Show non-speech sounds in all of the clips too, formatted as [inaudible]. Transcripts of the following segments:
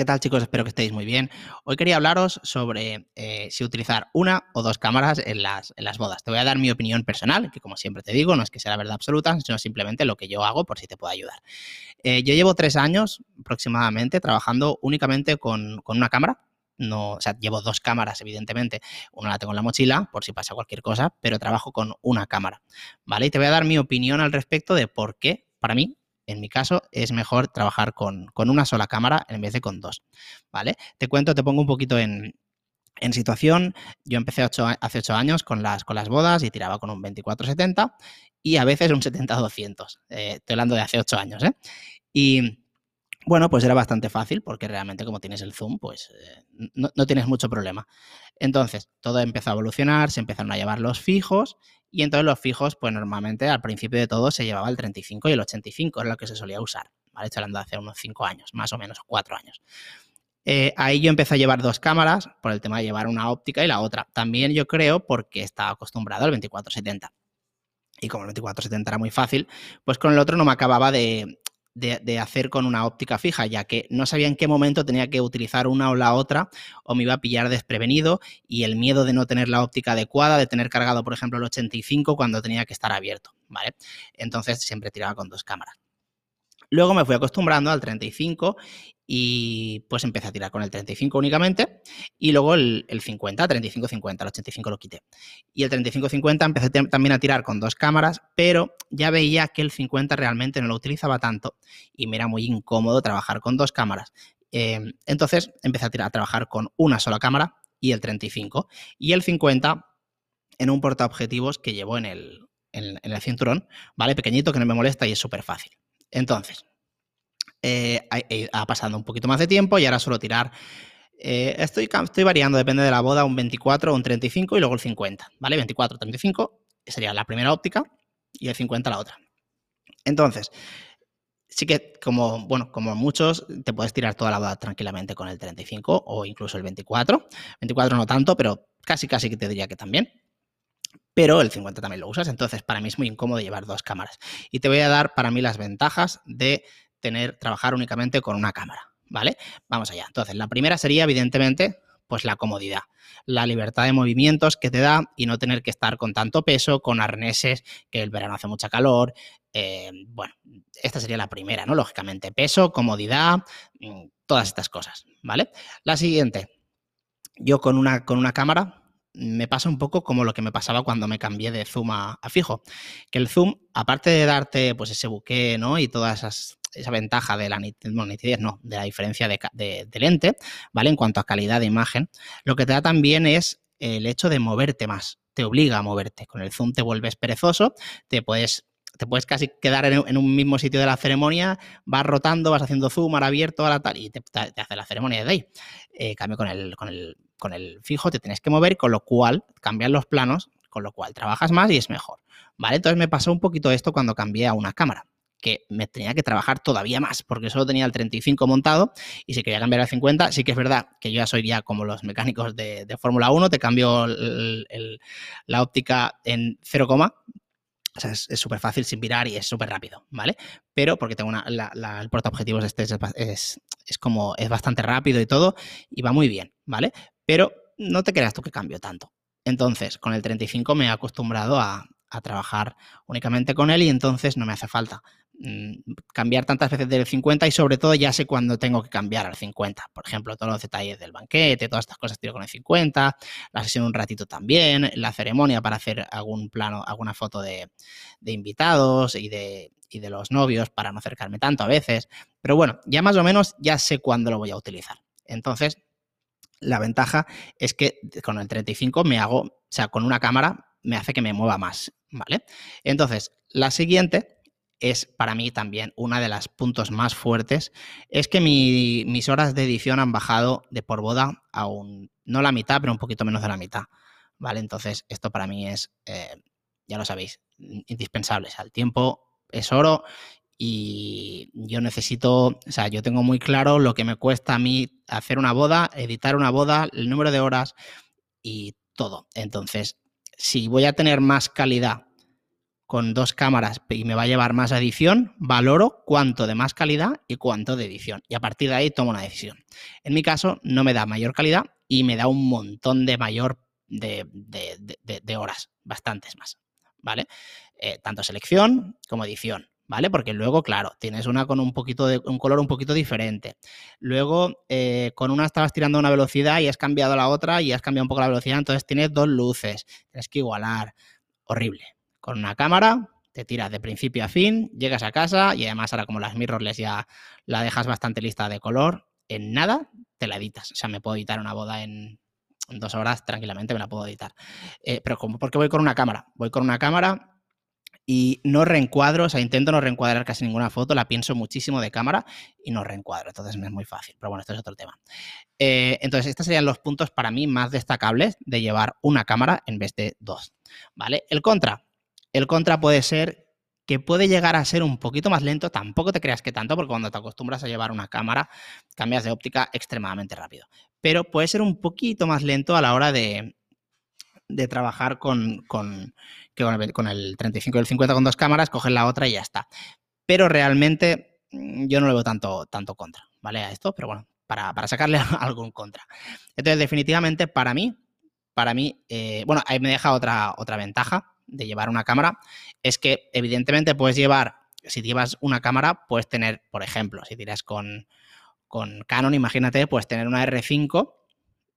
¿Qué tal chicos? Espero que estéis muy bien. Hoy quería hablaros sobre eh, si utilizar una o dos cámaras en las, bodas. Te voy a dar mi opinión personal, que como siempre te digo, no es que sea la verdad absoluta, sino simplemente lo que yo hago por si te puedo ayudar. Eh, yo llevo tres años aproximadamente trabajando únicamente con, con una cámara, no, o sea, llevo dos cámaras, evidentemente. Una la tengo en la mochila, por si pasa cualquier cosa, pero trabajo con una cámara. ¿Vale? Y te voy a dar mi opinión al respecto de por qué, para mí, en mi caso, es mejor trabajar con, una sola cámara en vez de con dos. ¿Vale? Te cuento, te pongo un poquito en, situación, yo empecé hace ocho años con las, con las bodas y tiraba con un 24-70 y a veces un 70-200. Eh, estoy hablando de hace ocho años. ¿eh? Y bueno, pues era bastante fácil porque realmente como tienes el zoom, pues eh, no, no, tienes mucho problema. Entonces, todo empezó a evolucionar, se empezaron a llevar los fijos y entonces los fijos, pues normalmente al principio de todo se llevaba el 35 y el 85, es lo que se solía usar, ¿vale? Estoy hablando hace unos 5 años, más o menos 4 años. Eh, ahí yo empecé a llevar dos cámaras por el tema de llevar una óptica y la otra. También yo creo porque estaba acostumbrado al 24-70. Y como el 24-70 era muy fácil, pues con el otro no me acababa de, de, hacer con una óptica fija, ya que no sabía en qué momento tenía que utilizar una o la otra o me iba a pillar desprevenido y el miedo de no tener la óptica adecuada, de tener cargado, por ejemplo, el 85 cuando tenía que estar abierto, ¿vale? Entonces siempre tiraba con dos cámaras. Luego me fui acostumbrando al 35 y pues empecé a tirar con el 35 únicamente y luego el, 50, 35-50, el 85 lo quité. Y el 35-50 empecé también a tirar con dos cámaras, pero ya veía que el 50 realmente no lo utilizaba tanto y me era muy incómodo trabajar con dos cámaras. Em, entonces empecé a, tirar, a trabajar con una sola cámara y el 35 y el 50 en un portaobjetivos que llevo en el, en el cinturón, ¿vale? Pequeñito que no me molesta y es súper fácil. Entonces, eh, ha, pasado un poquito más de tiempo y ahora suelo tirar. Eh, estoy, estoy variando, depende de la boda, un 24, un 35 y luego el 50, ¿vale? 24, 35 sería la primera óptica y el 50 la otra. Entonces, sí que como, bueno, como muchos, te puedes tirar toda la boda tranquilamente con el 35 o incluso el 24. 24 no tanto, pero casi casi que te diría que también pero el 50 también lo usas, entonces para mí es muy incómodo llevar dos cámaras. Y te voy a dar para mí las ventajas de tener, trabajar únicamente con una cámara, ¿vale? Vamos allá. Entonces, la primera sería, evidentemente, pues la comodidad, la libertad de movimientos que te da y no tener que estar con tanto peso, con arneses, que el verano hace mucha calor. Eh, bueno, esta sería la primera, ¿no? Lógicamente, peso, comodidad, mm, todas estas cosas, ¿vale? La siguiente, yo con una, con una cámara me pasa un poco como lo que me pasaba cuando me cambié de zoom a, fijo, que el zoom, aparte de darte pues ese buque, ¿no? Y toda esa ventaja de la nitidez, no, de la diferencia de, lente, ¿vale? En cuanto a calidad de imagen, lo que te da también es el hecho de moverte más, te obliga a moverte. Con el zoom te vuelves perezoso, te puedes te puedes casi quedar en, un mismo sitio de la ceremonia, vas rotando, vas haciendo zoom, ahora abierto, ahora tal, y te, hace la ceremonia de ahí. Eh, cambio con el, con el con el fijo te tienes que mover, con lo cual cambian los planos, con lo cual trabajas más y es mejor. ¿Vale? Entonces me pasó un poquito esto cuando cambié a una cámara que me tenía que trabajar todavía más, porque solo tenía el 35 montado y si quería cambiar al 50, sí que es verdad que yo ya soy ya como los mecánicos de, Fórmula 1, te cambio la óptica en 0, o sea, es súper fácil sin mirar y es súper rápido, ¿vale? Pero porque tengo una, el portaobjetivos este es, es, es, como, es bastante rápido y todo y va muy bien, ¿vale? Pero no te creas tú que cambio tanto. Entonces, con el 35 me he acostumbrado a, a trabajar únicamente con él y entonces no me hace falta cambiar tantas veces del 50 y sobre todo ya sé cuándo tengo que cambiar al 50. Por ejemplo, todos los detalles del banquete, todas estas cosas tiro con el 50, la sesión un ratito también, la ceremonia para hacer algún plano, alguna foto de, invitados y de, y de los novios para no acercarme tanto a veces. Pero bueno, ya más o menos ya sé cuándo lo voy a utilizar. Entonces, la ventaja es que con el 35 me hago, o sea, con una cámara me hace que me mueva más, ¿vale? Entonces, la siguiente es para mí también una de las puntos más fuertes, es que mis horas de edición han bajado de por boda a un, no la mitad, pero un poquito menos de la mitad, ¿vale? Entonces, esto para mí es, eh, ya lo sabéis, indispensable. O sea, el tiempo es oro y yo necesito, o sea, yo tengo muy claro lo que me cuesta a mí hacer una boda, editar una boda, el número de horas y todo. Entonces, si voy a tener más calidad con dos cámaras y me va a llevar más edición, valoro cuánto de más calidad y cuánto de edición. Y a partir de ahí tomo una decisión. En mi caso, no me da mayor calidad y me da un montón de mayor de, horas, bastantes más. ¿Vale? Eh, tanto selección como edición. ¿Vale? Porque luego, claro, tienes una con un poquito de un color un poquito diferente. Luego, eh, con una estabas tirando una velocidad y has cambiado la otra y has cambiado un poco la velocidad, entonces tienes dos luces. Tienes que igualar. Horrible con una cámara, te tiras de principio a fin, llegas a casa y además ahora como las mirrorless ya la dejas bastante lista de color, en nada te la editas. O sea, me puedo editar una boda en, dos horas tranquilamente, me la puedo editar. Eh, pero como porque voy con una cámara, voy con una cámara y no reencuadro, o sea, intento no reencuadrar casi ninguna foto, la pienso muchísimo de cámara y no reencuadro, entonces me es muy fácil, pero bueno, esto es otro tema. Eh, entonces, estos serían los puntos para mí más destacables de llevar una cámara en vez de dos, ¿vale? El contra, el contra puede ser que puede llegar a ser un poquito más lento, tampoco te creas que tanto, porque cuando te acostumbras a llevar una cámara, cambias de óptica extremadamente rápido. Pero puede ser un poquito más lento a la hora de, trabajar con, con, con, el, 35 y el 50 con dos cámaras, coges la otra y ya está. Pero realmente mm, yo no le veo tanto, tanto contra, ¿vale? A esto, pero bueno, para, sacarle [laughs] algún contra. Entonces, definitivamente, para mí, para mí, eh, bueno, ahí me deja otra, otra ventaja, de llevar una cámara es que evidentemente puedes llevar, si llevas una cámara, puedes tener, por ejemplo, si tiras con, con Canon, imagínate, puedes tener una R5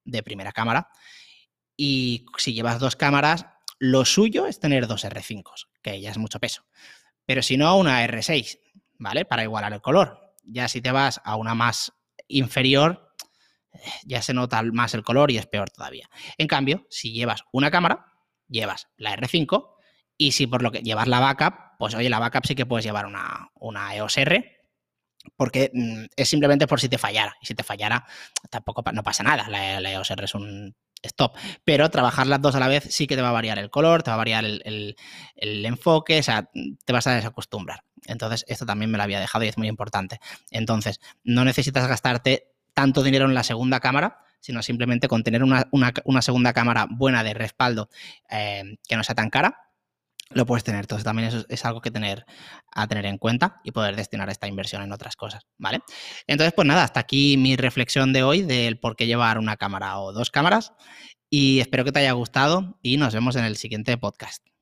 de primera cámara y si llevas dos cámaras, lo suyo es tener dos R5, que ya es mucho peso. Pero si no, una R6, ¿vale? Para igualar el color. Ya si te vas a una más inferior, eh, ya se nota más el color y es peor todavía. En cambio, si llevas una cámara, llevas la R5 y si por lo que llevas la backup, pues oye, la backup sí que puedes llevar una, una EOS R porque mm, es simplemente por si te fallara. Y si te fallara, tampoco no pasa nada. La, EOS R es un stop. Pero trabajar las dos a la vez sí que te va a variar el color, te va a variar el, el, enfoque, o sea, te vas a desacostumbrar. Entonces, esto también me lo había dejado y es muy importante. Entonces, no necesitas gastarte tanto dinero en la segunda cámara, sino simplemente con tener una, segunda cámara buena de respaldo eh, que no sea tan cara, lo puedes tener. Entonces también eso es algo que tener a tener en cuenta y poder destinar esta inversión en otras cosas, ¿vale? Entonces, pues nada, hasta aquí mi reflexión de hoy del por qué llevar una cámara o dos cámaras y espero que te haya gustado y nos vemos en el siguiente podcast.